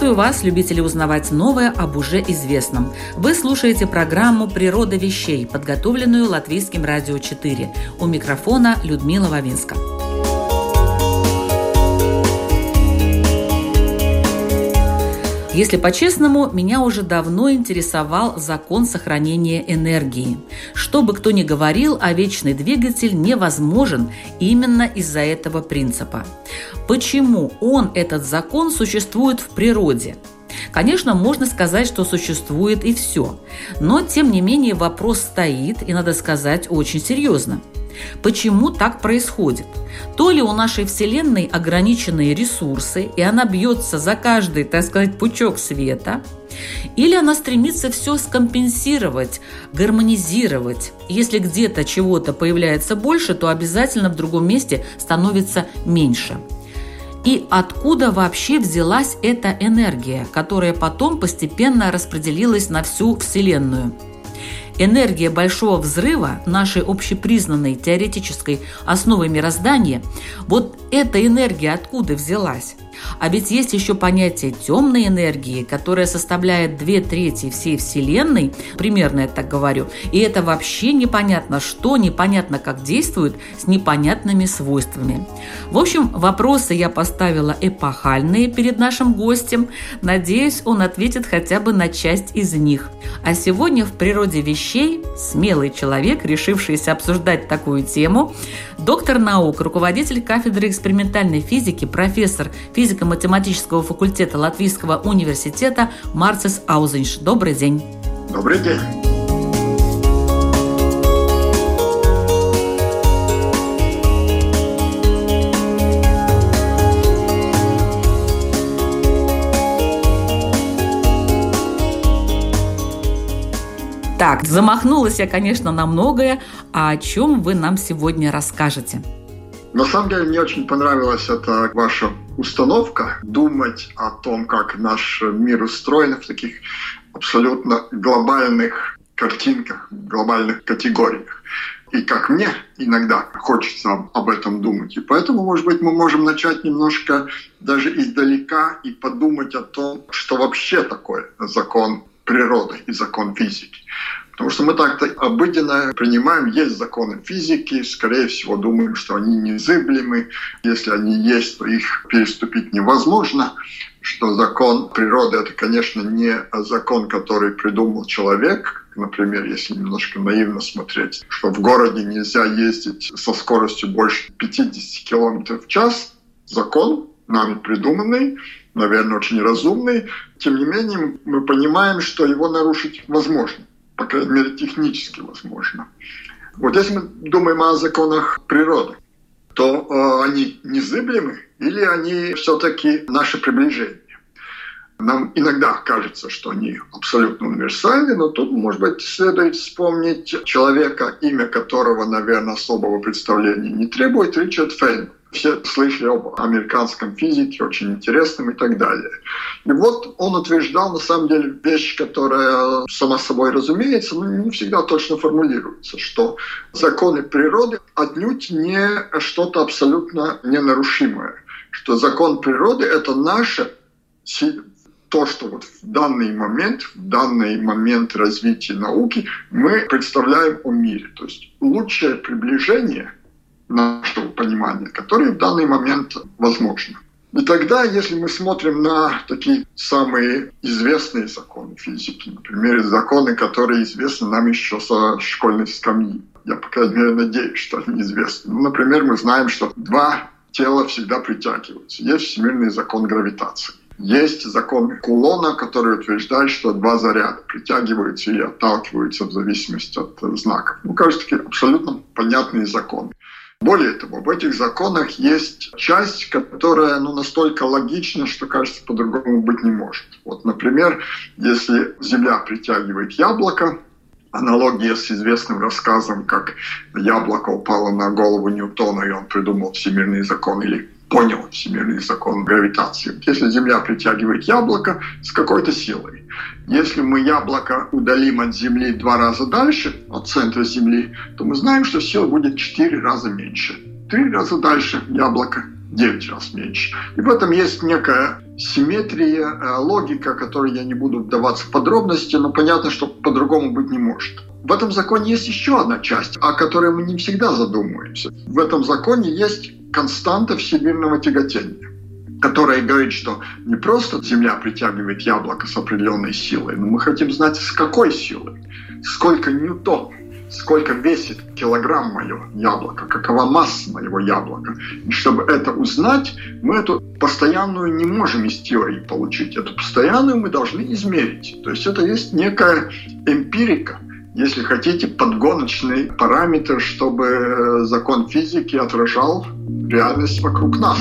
Приветствую вас, любители узнавать новое об уже известном. Вы слушаете программу «Природа вещей», подготовленную Латвийским радио 4. У микрофона Людмила Вавинска. Если по-честному, меня уже давно интересовал закон сохранения энергии. Что бы кто ни говорил, а вечный двигатель невозможен именно из-за этого принципа. Почему он, этот закон, существует в природе? Конечно, можно сказать, что существует и все. Но, тем не менее, вопрос стоит, и, надо сказать, очень серьезно. Почему так происходит? То ли у нашей Вселенной ограниченные ресурсы, и она бьется за каждый, так сказать, пучок света, или она стремится все скомпенсировать, гармонизировать. Если где-то чего-то появляется больше, то обязательно в другом месте становится меньше. И откуда вообще взялась эта энергия, которая потом постепенно распределилась на всю Вселенную – Энергия Большого Взрыва, нашей общепризнанной теоретической основой мироздания, вот эта энергия откуда взялась? А ведь есть еще понятие темной энергии, которая составляет две трети всей Вселенной, примерно я так говорю, и это вообще непонятно что, непонятно как действует, с непонятными свойствами. В общем, вопросы я поставила эпохальные перед нашим гостем. Надеюсь, он ответит хотя бы на часть из них. А сегодня в природе вещей смелый человек, решившийся обсуждать такую тему, доктор наук, руководитель кафедры экспериментальной физики, профессор физико-математического факультета Латвийского университета Марцис Аузенш. Добрый день. Добрый день. Так, замахнулась я, конечно, на многое. А о чем вы нам сегодня расскажете? На самом деле мне очень понравилась эта ваша установка думать о том, как наш мир устроен в таких абсолютно глобальных картинках, глобальных категориях. И как мне иногда хочется об этом думать. И поэтому, может быть, мы можем начать немножко даже издалека и подумать о том, что вообще такое закон природы и закон физики. Потому что мы так-то обыденно принимаем, есть законы физики, скорее всего думаем, что они незыблемы. Если они есть, то их переступить невозможно что закон природы – это, конечно, не закон, который придумал человек. Например, если немножко наивно смотреть, что в городе нельзя ездить со скоростью больше 50 км в час. Закон, нами придуманный, наверное, очень разумный. Тем не менее, мы понимаем, что его нарушить возможно по крайней мере, технически возможно. Вот если мы думаем о законах природы, то э, они незыблемы или они все-таки наше приближение? Нам иногда кажется, что они абсолютно универсальны, но тут, может быть, следует вспомнить человека, имя которого, наверное, особого представления не требует, Ричард Фейнман. Все слышали об американском физике, очень интересном и так далее. И вот он утверждал, на самом деле, вещь, которая сама собой разумеется, но не всегда точно формулируется, что законы природы отнюдь не что-то абсолютно ненарушимое, что закон природы – это наше то, что вот в данный момент, в данный момент развития науки мы представляем о мире. То есть лучшее приближение – нашего понимания, которые в данный момент возможны. И тогда, если мы смотрим на такие самые известные законы физики, например, законы, которые известны нам еще со школьной скамьи, я, по крайней мере, надеюсь, что они известны. Ну, например, мы знаем, что два тела всегда притягиваются. Есть всемирный закон гравитации. Есть закон Кулона, который утверждает, что два заряда притягиваются и отталкиваются в зависимости от знаков. Ну, кажется, такие абсолютно понятные законы. Более того, в этих законах есть часть, которая ну, настолько логична, что, кажется, по-другому быть не может. Вот, например, если Земля притягивает яблоко, аналогия с известным рассказом, как яблоко упало на голову Ньютона, и он придумал всемирный закон, или понял всемирный закон гравитации. Если Земля притягивает яблоко с какой-то силой, если мы яблоко удалим от Земли два раза дальше, от центра Земли, то мы знаем, что сила будет четыре раза меньше. Три раза дальше яблоко 9 раз меньше. И в этом есть некая симметрия, э, логика, которой я не буду вдаваться в подробности, но понятно, что по-другому быть не может. В этом законе есть еще одна часть, о которой мы не всегда задумываемся. В этом законе есть константа всемирного тяготения которая говорит, что не просто Земля притягивает яблоко с определенной силой, но мы хотим знать, с какой силой, сколько ньютон, сколько весит килограмм мое яблоко, какова масса моего яблока. И чтобы это узнать, мы эту постоянную не можем из теории получить. Эту постоянную мы должны измерить. То есть это есть некая эмпирика, если хотите, подгоночный параметр, чтобы закон физики отражал реальность вокруг нас.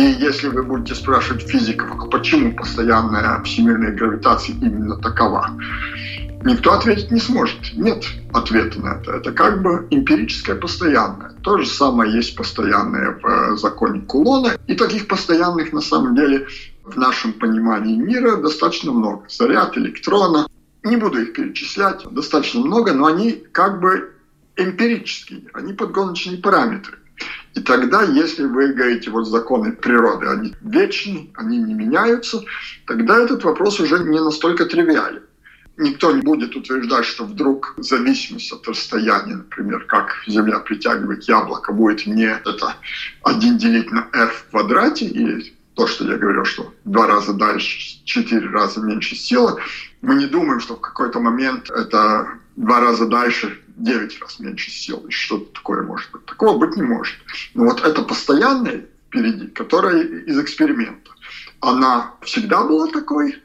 Если вы будете спрашивать физиков, а почему постоянная всемирная гравитация именно такова, никто ответить не сможет. Нет ответа на это. Это как бы эмпирическое постоянное. То же самое есть постоянное в э, законе Кулона. И таких постоянных на самом деле в нашем понимании мира достаточно много. Заряд электрона. Не буду их перечислять. Достаточно много, но они как бы эмпирические. Они подгоночные параметры. И тогда, если вы говорите, вот законы природы, они вечны, они не меняются, тогда этот вопрос уже не настолько тривиален. Никто не будет утверждать, что вдруг зависимость от расстояния, например, как Земля притягивает яблоко, будет не это 1 делить на r в квадрате, или то, что я говорил, что два раза дальше, четыре раза меньше сила. Мы не думаем, что в какой-то момент это два раза дальше 9 раз меньше силы. Что-то такое может быть. Такого быть не может. Но вот это постоянное впереди, которое из эксперимента. Она всегда была такой.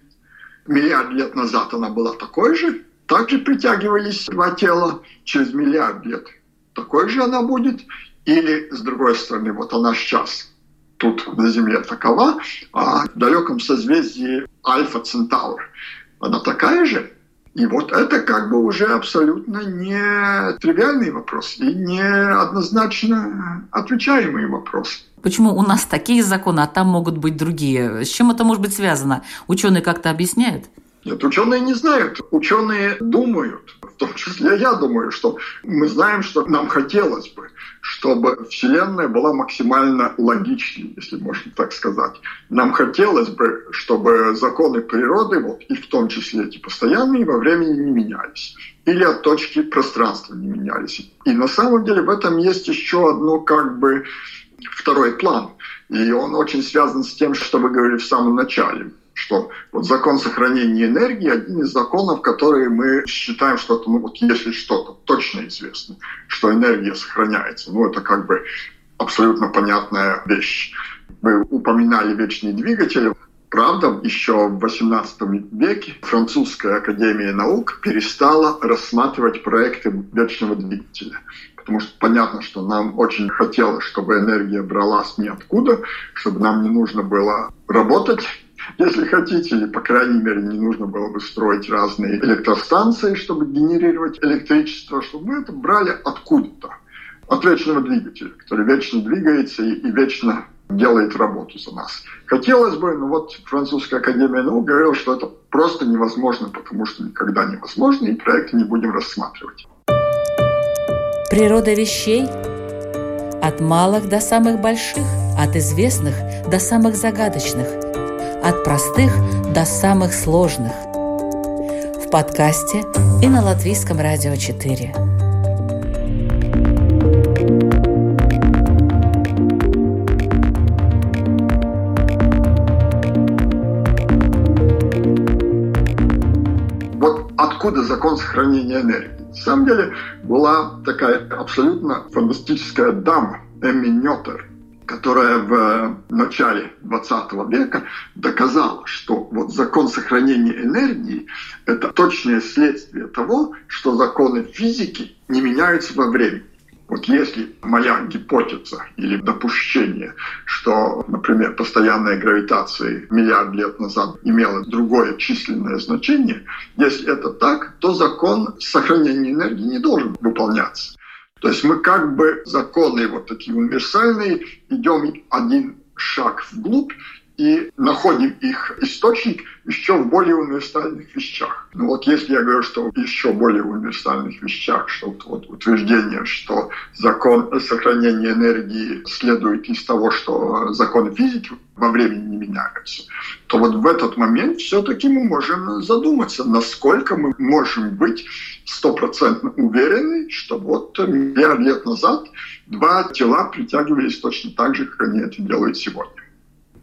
Миллиард лет назад она была такой же. Также притягивались два тела через миллиард лет. Такой же она будет. Или, с другой стороны, вот она сейчас тут на Земле такова, а в далеком созвездии Альфа Центавр она такая же, и вот это как бы уже абсолютно не тривиальный вопрос и не однозначно отвечаемый вопрос. Почему у нас такие законы, а там могут быть другие? С чем это может быть связано? Ученые как-то объясняют? Нет, ученые не знают. Ученые думают, том числе я думаю, что мы знаем, что нам хотелось бы, чтобы Вселенная была максимально логичной, если можно так сказать. Нам хотелось бы, чтобы законы природы, вот, и в том числе эти постоянные, во времени не менялись. Или от точки пространства не менялись. И на самом деле в этом есть еще одно как бы второй план. И он очень связан с тем, что вы говорили в самом начале что вот закон сохранения энергии один из законов, которые мы считаем, что это, ну вот если что-то точно известно, что энергия сохраняется, ну это как бы абсолютно понятная вещь. Вы упоминали вечные двигатели. Правда, еще в XVIII веке французская академия наук перестала рассматривать проекты вечного двигателя потому что понятно, что нам очень хотелось, чтобы энергия бралась ниоткуда, чтобы нам не нужно было работать если хотите, по крайней мере, не нужно было бы строить разные электростанции, чтобы генерировать электричество, чтобы мы это брали откуда-то. От вечного двигателя, который вечно двигается и, и вечно делает работу за нас. Хотелось бы, но вот Французская академия наук говорила, что это просто невозможно, потому что никогда невозможно, и проекты не будем рассматривать. Природа вещей от малых до самых больших, от известных до самых загадочных – от простых до самых сложных. В подкасте и на Латвийском радио 4. Вот откуда закон сохранения энергии? На самом деле была такая абсолютно фантастическая дама, Эмми Нётер, которая в начале 20 века доказала, что вот закон сохранения энергии – это точное следствие того, что законы физики не меняются во времени. Вот если моя гипотеза или допущение, что, например, постоянная гравитация миллиард лет назад имела другое численное значение, если это так, то закон сохранения энергии не должен выполняться. То есть мы как бы законы вот такие универсальные, идем один шаг вглубь и находим их источник еще в более универсальных вещах. Ну вот если я говорю, что еще более универсальных вещах, что вот утверждение, что закон сохранения энергии следует из того, что законы физики во времени не меняются, то вот в этот момент все-таки мы можем задуматься, насколько мы можем быть стопроцентно уверены, что вот миллиард лет назад два тела притягивались точно так же, как они это делают сегодня.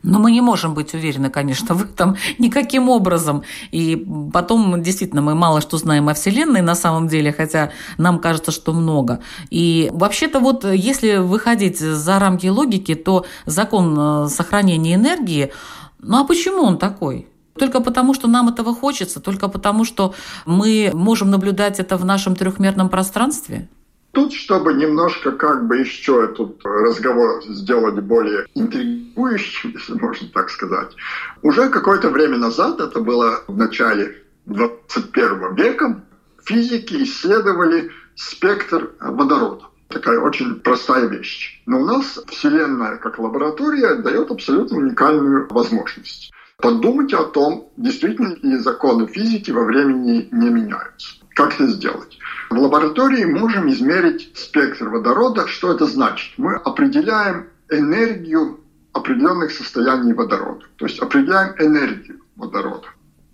Но мы не можем быть уверены, конечно, в этом никаким образом. И потом, действительно, мы мало что знаем о Вселенной на самом деле, хотя нам кажется, что много. И вообще-то вот, если выходить за рамки логики, то закон э, сохранения энергии, ну а почему он такой? Только потому, что нам этого хочется, только потому, что мы можем наблюдать это в нашем трехмерном пространстве? Тут, чтобы немножко как бы еще этот разговор сделать более интригующим, если можно так сказать, уже какое-то время назад, это было в начале 21 века, физики исследовали спектр водорода. Такая очень простая вещь. Но у нас Вселенная как лаборатория дает абсолютно уникальную возможность. Подумайте о том, действительно ли законы физики во времени не меняются. Как это сделать? В лаборатории можем измерить спектр водорода. Что это значит? Мы определяем энергию определенных состояний водорода. То есть определяем энергию водорода.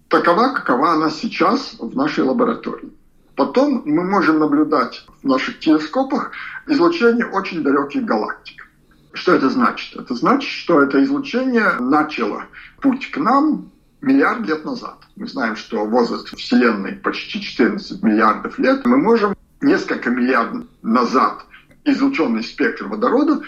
Такова, какова она сейчас в нашей лаборатории. Потом мы можем наблюдать в наших телескопах излучение очень далеких галактик. Что это значит? Это значит, что это излучение начало путь к нам миллиард лет назад. Мы знаем, что возраст Вселенной почти 14 миллиардов лет. Мы можем несколько миллиардов назад излученный спектр водорода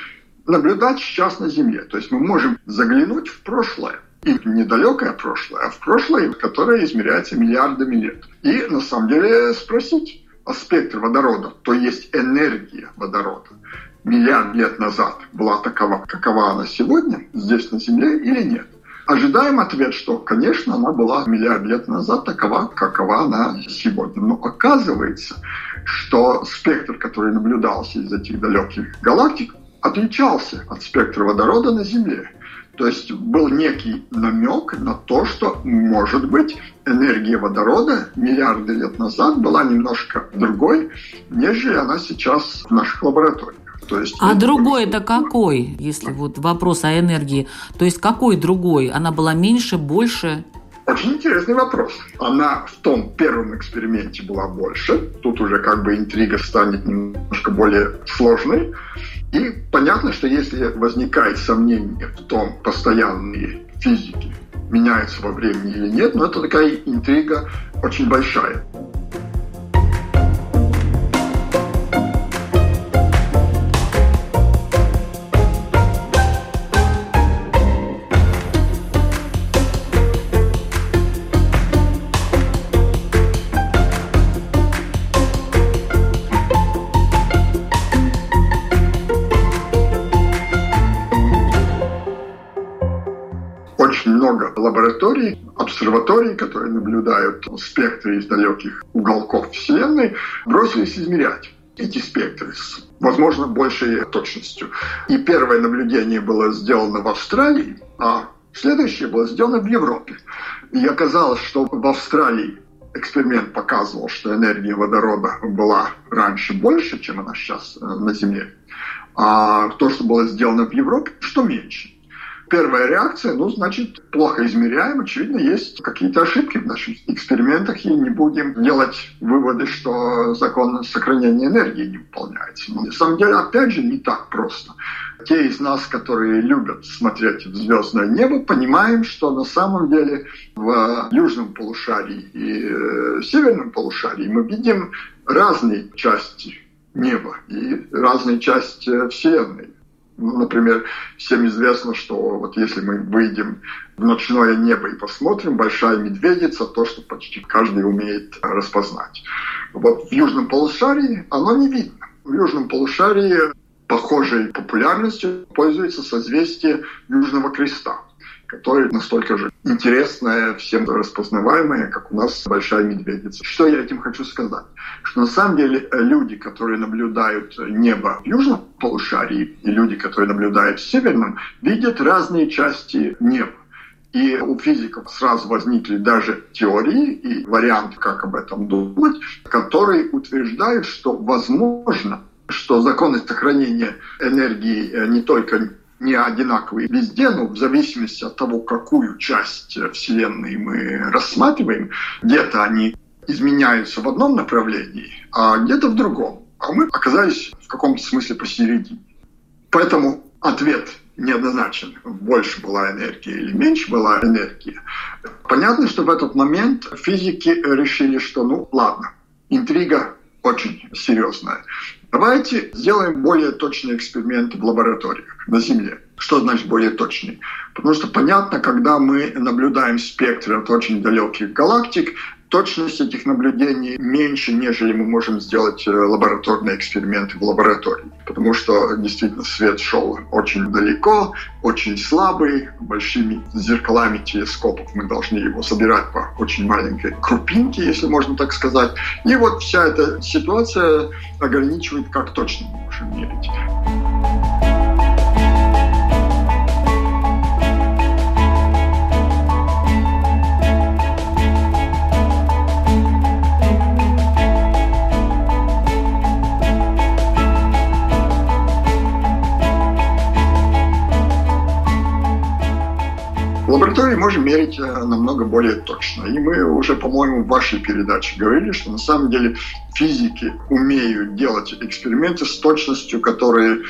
наблюдать сейчас на Земле. То есть мы можем заглянуть в прошлое. И недалекое прошлое, а в прошлое, которое измеряется миллиардами лет. И на самом деле спросить, а спектр водорода, то есть энергия водорода, миллиард лет назад была такова, какова она сегодня, здесь на Земле или нет? Ожидаем ответ, что, конечно, она была миллиард лет назад такова, какова она сегодня. Но оказывается, что спектр, который наблюдался из этих далеких галактик, отличался от спектра водорода на Земле. То есть был некий намек на то, что, может быть, энергия водорода миллиарды лет назад была немножко другой, нежели она сейчас в наших лабораториях. То есть, а другой это какой, если вот вопрос о энергии? То есть какой другой? Она была меньше, больше? Очень интересный вопрос. Она в том первом эксперименте была больше. Тут уже как бы интрига станет немножко более сложной. И понятно, что если возникает сомнение в том, постоянные физики меняются во времени или нет, но это такая интрига очень большая. Обсерваторий, которые наблюдают спектры из далеких уголков Вселенной, бросились измерять эти спектры с, возможно, большей точностью. И первое наблюдение было сделано в Австралии, а следующее было сделано в Европе. И оказалось, что в Австралии эксперимент показывал, что энергия водорода была раньше больше, чем она сейчас э, на Земле. А то, что было сделано в Европе, что меньше. Первая реакция, ну, значит, плохо измеряем. Очевидно, есть какие-то ошибки в наших экспериментах, и не будем делать выводы, что закон сохранения энергии не выполняется. Но на самом деле, опять же, не так просто. Те из нас, которые любят смотреть в звездное небо, понимаем, что на самом деле в южном полушарии и э, северном полушарии мы видим разные части неба и разные части Вселенной. Ну, например, всем известно, что вот если мы выйдем в ночное небо и посмотрим, большая медведица, то, что почти каждый умеет распознать. Вот в южном полушарии оно не видно. В южном полушарии похожей популярностью пользуется созвездие Южного Креста которое настолько же интересное, всем распознаваемое, как у нас большая медведица. Что я этим хочу сказать? Что на самом деле э, люди, которые наблюдают небо в южном полушарии, и люди, которые наблюдают в северном, видят разные части неба. И у физиков сразу возникли даже теории и варианты, как об этом думать, которые утверждают, что возможно, что законы сохранения энергии э, не только не одинаковые везде, но в зависимости от того, какую часть Вселенной мы рассматриваем, где-то они изменяются в одном направлении, а где-то в другом. А мы оказались в каком-то смысле посередине. Поэтому ответ неоднозначен. Больше была энергия или меньше была энергия. Понятно, что в этот момент физики решили, что ну ладно, интрига очень серьезная. Давайте сделаем более точные эксперименты в лабораториях на Земле. Что значит более точные? Потому что понятно, когда мы наблюдаем спектр от очень далеких галактик, точность этих наблюдений меньше, нежели мы можем сделать э, лабораторные эксперименты в лаборатории. Потому что действительно свет шел очень далеко, очень слабый, большими зеркалами телескопов мы должны его собирать по очень маленькой крупинке, если можно так сказать. И вот вся эта ситуация ограничивает, как точно мы можем мерить. В лаборатории можем мерить э, намного более точно. И мы уже, по-моему, в вашей передаче говорили, что на самом деле физики умеют делать эксперименты с точностью, которые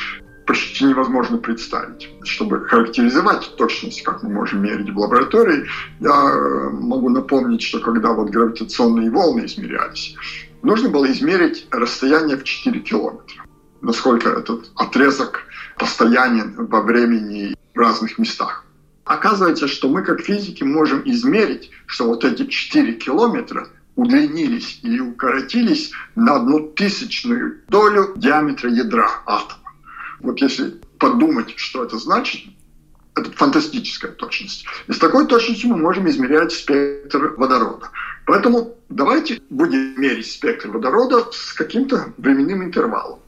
почти невозможно представить. Чтобы характеризовать точность, как мы можем мерить в лаборатории, я э, могу напомнить, что когда вот гравитационные волны измерялись, нужно было измерить расстояние в 4 километра. Насколько этот отрезок постоянен во времени в разных местах. Оказывается, что мы как физики можем измерить, что вот эти 4 километра удлинились или укоротились на одну тысячную долю диаметра ядра атома. Вот если подумать, что это значит, это фантастическая точность. И с такой точностью мы можем измерять спектр водорода. Поэтому давайте будем мерить спектр водорода с каким-то временным интервалом.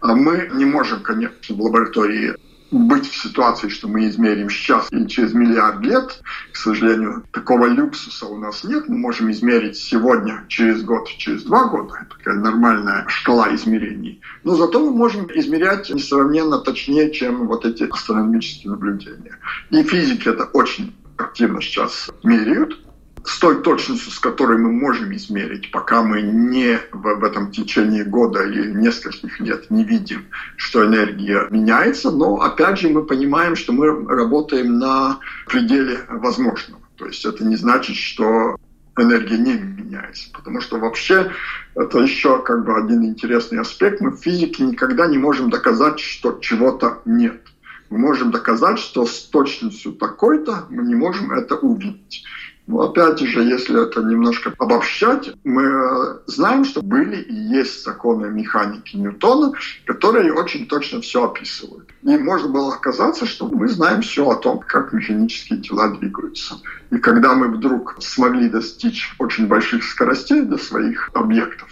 А мы не можем, конечно, в лаборатории быть в ситуации, что мы измерим сейчас или через миллиард лет. К сожалению, такого люксуса у нас нет. Мы можем измерить сегодня, через год, через два года. Это такая нормальная шкала измерений. Но зато мы можем измерять несравненно точнее, чем вот эти астрономические наблюдения. И физики это очень активно сейчас меряют с той точностью, с которой мы можем измерить, пока мы не в, в этом течение года или нескольких лет не видим, что энергия меняется, но опять же мы понимаем, что мы работаем на пределе возможного. То есть это не значит, что энергия не меняется. Потому что вообще это еще как бы один интересный аспект. Мы в физике никогда не можем доказать, что чего-то нет. Мы можем доказать, что с точностью такой-то мы не можем это увидеть. Но опять же, если это немножко обобщать, мы э, знаем, что были и есть законы механики Ньютона, которые очень точно все описывают. И можно было оказаться, что мы знаем все о том, как механические тела двигаются. И когда мы вдруг смогли достичь очень больших скоростей до своих объектов,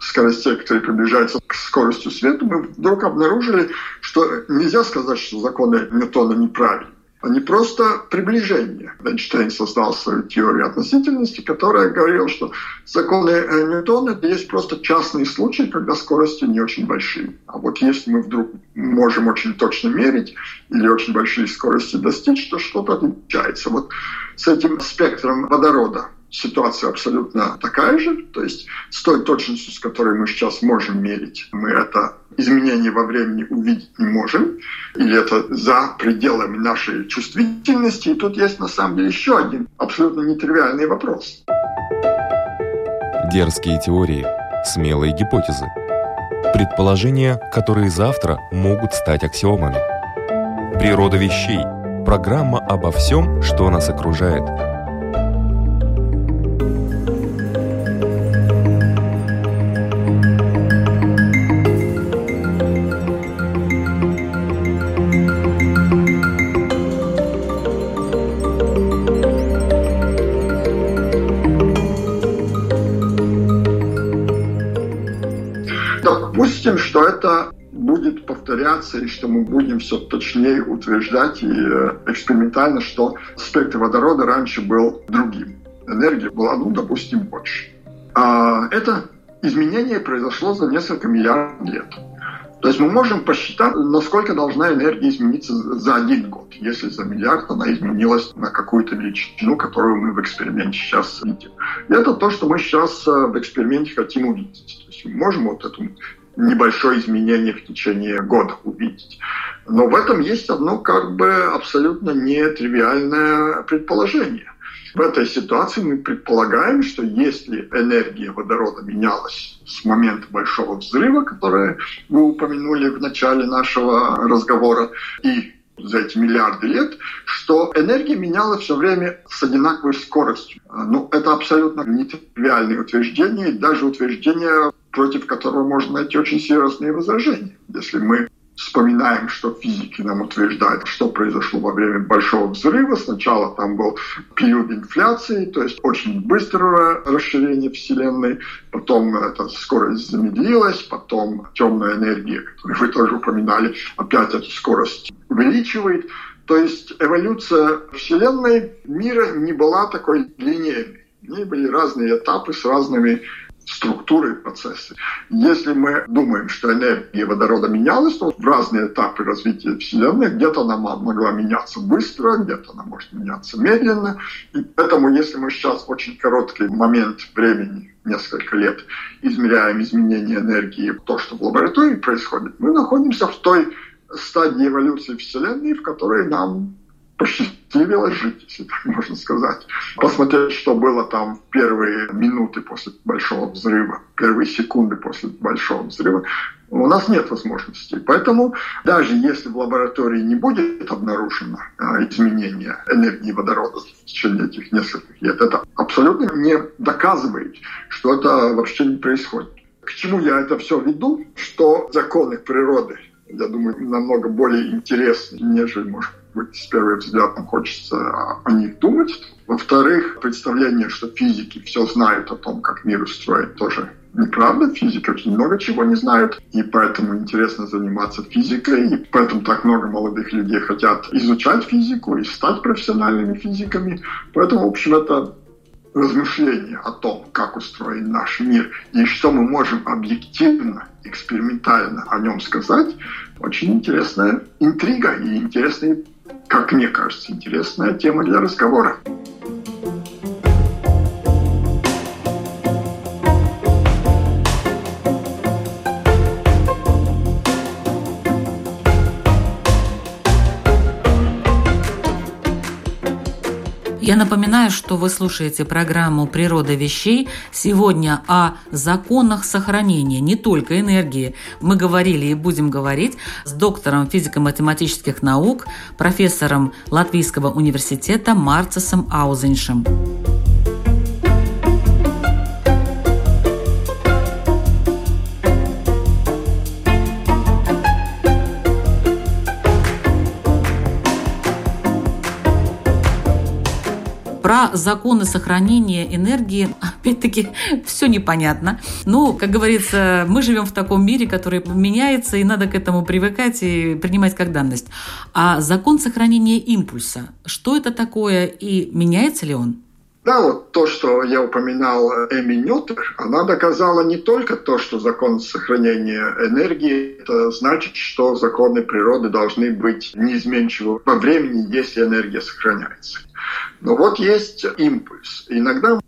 скоростей, которые приближаются к скорости света, мы вдруг обнаружили, что нельзя сказать, что законы Ньютона неправильны а не просто приближение. Эйнштейн создал свою теорию относительности, которая говорила, что законы Ньютона есть просто частные случаи, когда скорости не очень большие. А вот если мы вдруг можем очень точно мерить или очень большие скорости достичь, то что-то отличается. Вот с этим спектром водорода ситуация абсолютно такая же. То есть с той точностью, с которой мы сейчас можем мерить, мы это изменение во времени увидеть не можем. Или это за пределами нашей чувствительности. И тут есть на самом деле еще один абсолютно нетривиальный вопрос. Дерзкие теории, смелые гипотезы. Предположения, которые завтра могут стать аксиомами. Природа вещей. Программа обо всем, что нас окружает – повторяться и что мы будем все точнее утверждать и э, экспериментально, что спектр водорода раньше был другим. Энергия была, ну, допустим, больше. А это изменение произошло за несколько миллиардов лет. То есть мы можем посчитать, насколько должна энергия измениться за один год. Если за миллиард она изменилась на какую-то величину, которую мы в эксперименте сейчас видим. И это то, что мы сейчас э, в эксперименте хотим увидеть. То есть мы можем вот эту небольшое изменение в течение года увидеть. Но в этом есть одно как бы абсолютно нетривиальное предположение. В этой ситуации мы предполагаем, что если энергия водорода менялась с момента большого взрыва, который вы упомянули в начале нашего разговора, и за эти миллиарды лет, что энергия менялась все время с одинаковой скоростью. Ну, это абсолютно нетривиальное утверждение, и даже утверждение против которого можно найти очень серьезные возражения. Если мы вспоминаем, что физики нам утверждают, что произошло во время Большого взрыва. Сначала там был период инфляции, то есть очень быстрое расширение Вселенной. Потом эта скорость замедлилась, потом темная энергия, которую вы тоже упоминали, опять эту скорость увеличивает. То есть эволюция Вселенной мира не была такой линейной. В ней были разные этапы с разными структуры процессы. Если мы думаем, что энергия водорода менялась, то в разные этапы развития Вселенной где-то она могла меняться быстро, где-то она может меняться медленно. И поэтому, если мы сейчас очень короткий момент времени, несколько лет, измеряем изменение энергии, то, что в лаборатории происходит, мы находимся в той стадии эволюции Вселенной, в которой нам посчастливилось жить, если так можно сказать. Посмотреть, что было там первые минуты после большого взрыва, первые секунды после большого взрыва. У нас нет возможностей. Поэтому даже если в лаборатории не будет обнаружено а, изменение энергии водорода в течение этих нескольких лет, это абсолютно не доказывает, что это вообще не происходит. К чему я это все веду? Что законы природы, я думаю, намного более интересны, нежели, может с первого взгляда хочется о них думать. Во-вторых, представление, что физики все знают о том, как мир устроен, тоже неправда. Физики очень много чего не знают, и поэтому интересно заниматься физикой, и поэтому так много молодых людей хотят изучать физику и стать профессиональными физиками. Поэтому, в общем, это размышление о том, как устроен наш мир и что мы можем объективно, экспериментально о нем сказать, очень интересная интрига и интересный как мне кажется, интересная тема для разговора. Я напоминаю, что вы слушаете программу «Природа вещей». Сегодня о законах сохранения не только энергии. Мы говорили и будем говорить с доктором физико-математических наук, профессором Латвийского университета Марцесом Аузеншем. Про законы сохранения энергии, опять-таки, все непонятно. Ну, как говорится, мы живем в таком мире, который меняется, и надо к этому привыкать и принимать как данность. А закон сохранения импульса, что это такое и меняется ли он? Да, вот то, что я упоминал Эми Ньютер, она доказала не только то, что закон сохранения энергии, это значит, что законы природы должны быть неизменчивы во времени, если энергия сохраняется. Но вот есть импульс. Иногда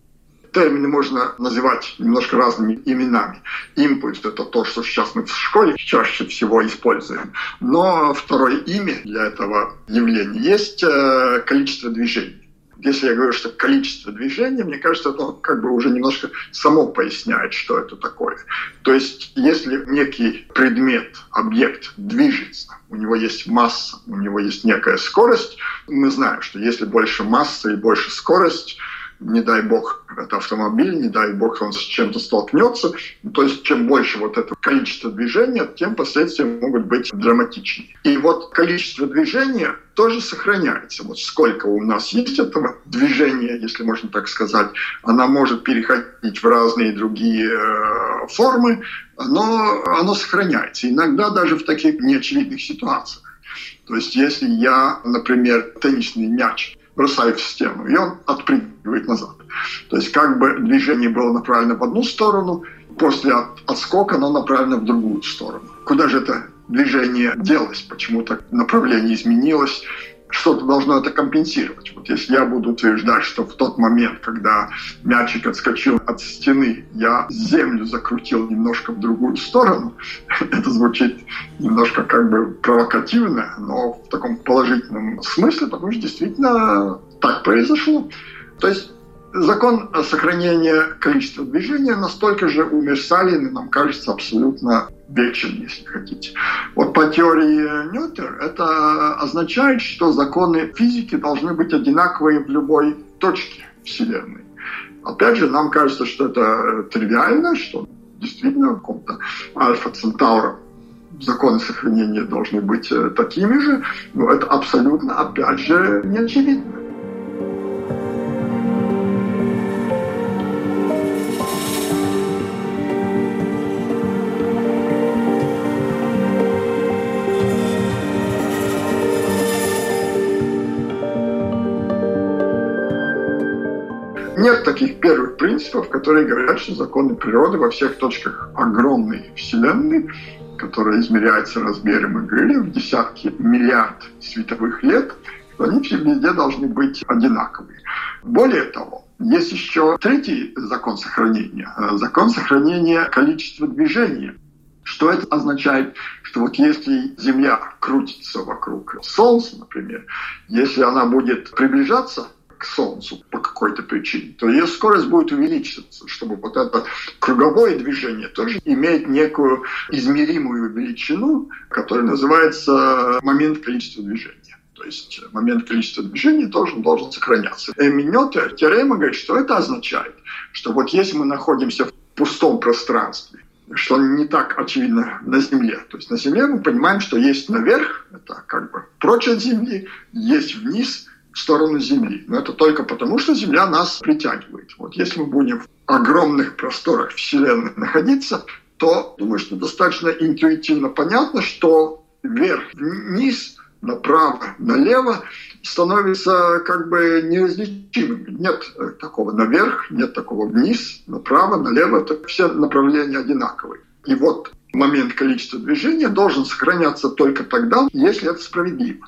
термины можно называть немножко разными именами. Импульс – это то, что сейчас мы в школе чаще всего используем. Но второе имя для этого явления есть э, количество движений если я говорю, что количество движения, мне кажется, это как бы уже немножко само поясняет, что это такое. То есть, если некий предмет, объект движется, у него есть масса, у него есть некая скорость, мы знаем, что если больше массы и больше скорость, не дай бог, это автомобиль, не дай бог, он с чем-то столкнется. То есть, чем больше вот это количество движения, тем последствия могут быть драматичнее. И вот количество движения тоже сохраняется. Вот сколько у нас есть этого движения, если можно так сказать, она может переходить в разные другие э, формы, но оно сохраняется. Иногда даже в таких неочевидных ситуациях. То есть, если я, например, теннисный мяч бросаю в стену, и он отпрыгивает назад. То есть как бы движение было направлено в одну сторону, после от, отскока оно направлено в другую сторону. Куда же это движение делось? Почему-то направление изменилось что-то должно это компенсировать. Вот если я буду утверждать, что в тот момент, когда мячик отскочил от стены, я землю закрутил немножко в другую сторону, это звучит немножко как бы провокативно, но в таком положительном смысле, потому что действительно так произошло. То есть закон сохранения количества движения настолько же универсален и нам кажется абсолютно вечен, если хотите. Вот по теории Ньютер это означает, что законы физики должны быть одинаковые в любой точке Вселенной. Опять же, нам кажется, что это тривиально, что действительно в каком-то альфа-центаура законы сохранения должны быть такими же, но это абсолютно, опять же, не очевидно. Принципов, которые говорят, что законы природы во всех точках огромной Вселенной, которая измеряется размером игры в десятки миллиард световых лет, они все везде должны быть одинаковые. Более того, есть еще третий закон сохранения. Закон сохранения количества движения. Что это означает? Что вот если Земля крутится вокруг Солнца, например, если она будет приближаться к Солнцу по какой-то причине, то ее скорость будет увеличиваться, чтобы вот это круговое движение тоже имеет некую измеримую величину, которая называется момент количества движения. То есть момент количества движения должен, должен сохраняться. Эминета теорема говорит, что это означает, что вот если мы находимся в пустом пространстве, что не так очевидно на Земле. То есть на Земле мы понимаем, что есть наверх, это как бы прочь от Земли, есть вниз, в сторону Земли. Но это только потому, что Земля нас притягивает. Вот если мы будем в огромных просторах Вселенной находиться, то, думаю, что достаточно интуитивно понятно, что вверх, вниз, направо, налево становится как бы неразличимым. Нет такого наверх, нет такого вниз, направо, налево. Это все направления одинаковые. И вот момент количества движения должен сохраняться только тогда, если это справедливо.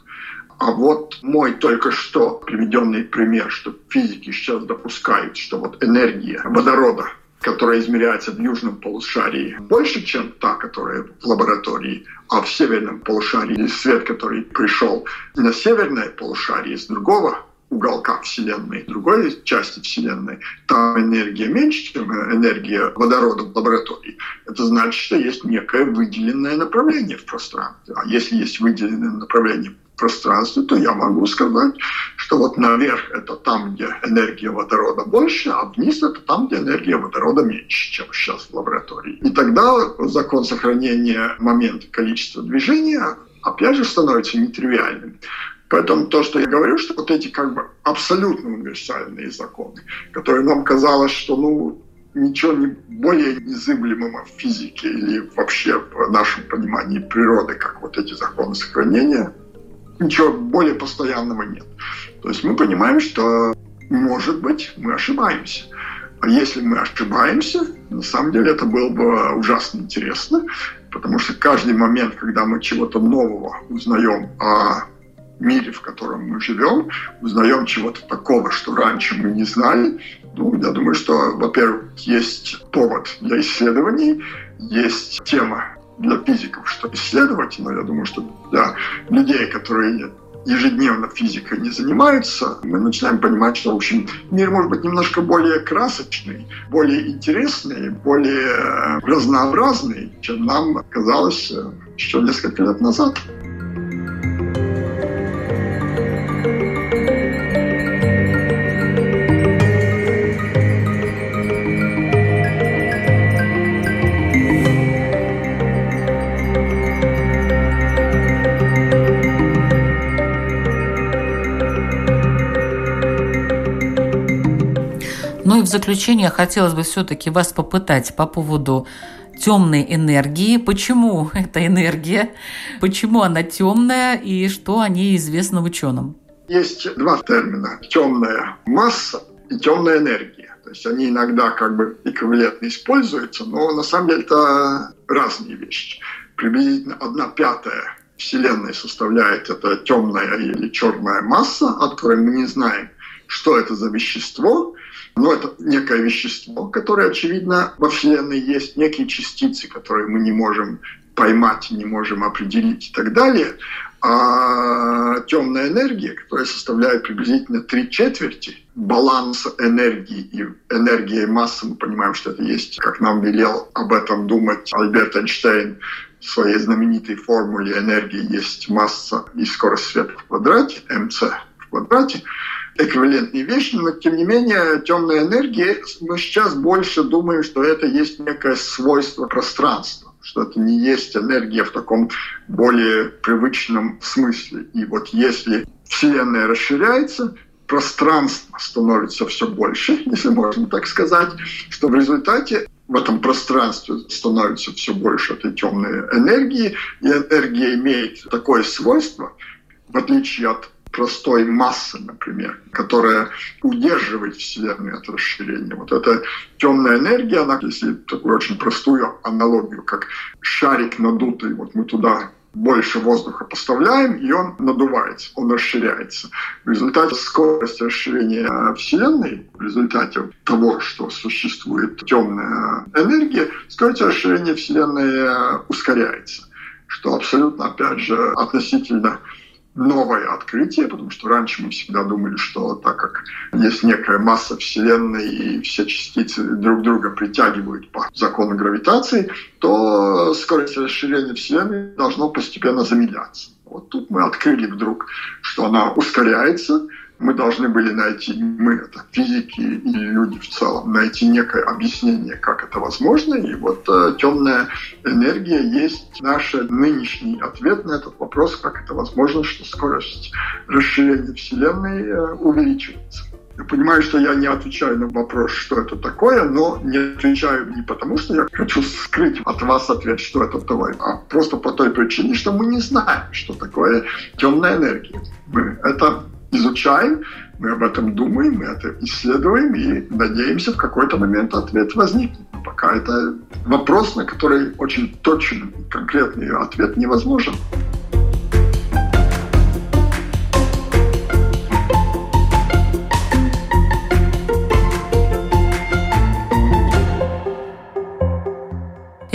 А вот мой только что приведенный пример, что физики сейчас допускают, что вот энергия водорода, которая измеряется в южном полушарии, больше, чем та, которая в лаборатории, а в северном полушарии свет, который пришел на северное полушарие с другого уголка Вселенной, другой части Вселенной, там энергия меньше, чем энергия водорода в лаборатории. Это значит, что есть некое выделенное направление в пространстве. А если есть выделенное направление пространстве, то я могу сказать, что вот наверх это там, где энергия водорода больше, а вниз это там, где энергия водорода меньше, чем сейчас в лаборатории. И тогда закон сохранения момента количества движения опять же становится нетривиальным. Поэтому то, что я говорю, что вот эти как бы абсолютно универсальные законы, которые нам казалось, что ну ничего не более незыблемого в физике или вообще в нашем понимании природы, как вот эти законы сохранения, ничего более постоянного нет. То есть мы понимаем, что, может быть, мы ошибаемся. А если мы ошибаемся, на самом деле это было бы ужасно интересно, потому что каждый момент, когда мы чего-то нового узнаем о мире, в котором мы живем, узнаем чего-то такого, что раньше мы не знали, ну, я думаю, что, во-первых, есть повод для исследований, есть тема для физиков, что исследовать, но я думаю, что для людей, которые ежедневно физикой не занимаются, мы начинаем понимать, что, в общем, мир может быть немножко более красочный, более интересный, более разнообразный, чем нам казалось э, еще несколько лет назад. В заключение хотелось бы все-таки вас попытать по поводу темной энергии. Почему эта энергия? Почему она темная и что о ней известно ученым? Есть два термина. Темная масса и темная энергия. То есть они иногда как бы эквивалентно используются, но на самом деле это разные вещи. Приблизительно одна пятая Вселенной составляет эта темная или черная масса, от которой мы не знаем, что это за вещество, но это некое вещество, которое, очевидно, во Вселенной есть, некие частицы, которые мы не можем поймать, не можем определить и так далее. А темная энергия, которая составляет приблизительно три четверти баланса энергии и энергии и массы, мы понимаем, что это есть, как нам велел об этом думать Альберт Эйнштейн в своей знаменитой формуле энергии есть масса и скорость света в квадрате, МЦ в квадрате эквивалентные вещи, но тем не менее темная энергия, мы сейчас больше думаем, что это есть некое свойство пространства, что это не есть энергия в таком более привычном смысле. И вот если Вселенная расширяется, пространство становится все больше, если можно так сказать, что в результате в этом пространстве становится все больше этой темной энергии, и энергия имеет такое свойство, в отличие от простой массы, например, которая удерживает Вселенную от расширения. Вот эта темная энергия, она, если такую очень простую аналогию, как шарик надутый, вот мы туда больше воздуха поставляем, и он надувается, он расширяется. В результате скорости расширения Вселенной, в результате того, что существует темная энергия, скорость расширения Вселенной ускоряется что абсолютно, опять же, относительно новое открытие, потому что раньше мы всегда думали, что так как есть некая масса Вселенной и все частицы друг друга притягивают по закону гравитации, то скорость расширения Вселенной должно постепенно замедляться. Вот тут мы открыли вдруг, что она ускоряется, мы должны были найти, мы это физики и люди в целом, найти некое объяснение, как это возможно. И вот э, темная энергия есть наш нынешний ответ на этот вопрос, как это возможно, что скорость расширения Вселенной э, увеличивается. Я понимаю, что я не отвечаю на вопрос, что это такое, но не отвечаю не потому, что я хочу скрыть от вас ответ, что это такое, а просто по той причине, что мы не знаем, что такое темная энергия. Мы это изучаем, мы об этом думаем, мы это исследуем и надеемся, в какой-то момент ответ возникнет. Но пока это вопрос, на который очень точный, конкретный ответ невозможен.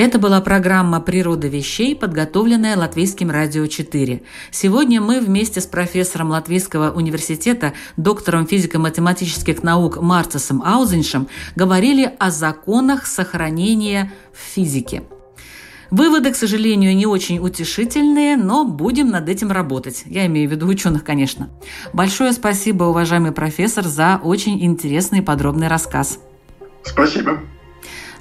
Это была программа «Природа вещей», подготовленная Латвийским радио 4. Сегодня мы вместе с профессором Латвийского университета, доктором физико-математических наук Марцесом Аузеншем говорили о законах сохранения в физике. Выводы, к сожалению, не очень утешительные, но будем над этим работать. Я имею в виду ученых, конечно. Большое спасибо, уважаемый профессор, за очень интересный и подробный рассказ. Спасибо.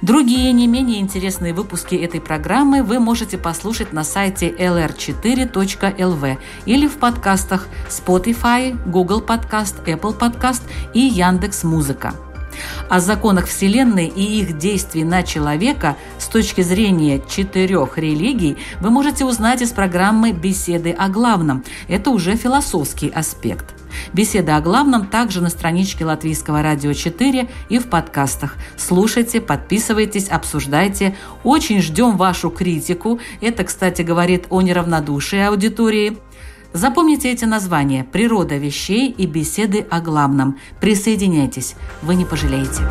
Другие не менее интересные выпуски этой программы вы можете послушать на сайте lr4.lv или в подкастах Spotify, Google Podcast, Apple Podcast и Яндекс Музыка. О законах Вселенной и их действий на человека с точки зрения четырех религий вы можете узнать из программы «Беседы о главном». Это уже философский аспект – Беседа о главном также на страничке Латвийского радио 4 и в подкастах. Слушайте, подписывайтесь, обсуждайте. Очень ждем вашу критику. Это, кстати, говорит о неравнодушии аудитории. Запомните эти названия «Природа вещей» и «Беседы о главном». Присоединяйтесь, вы не пожалеете.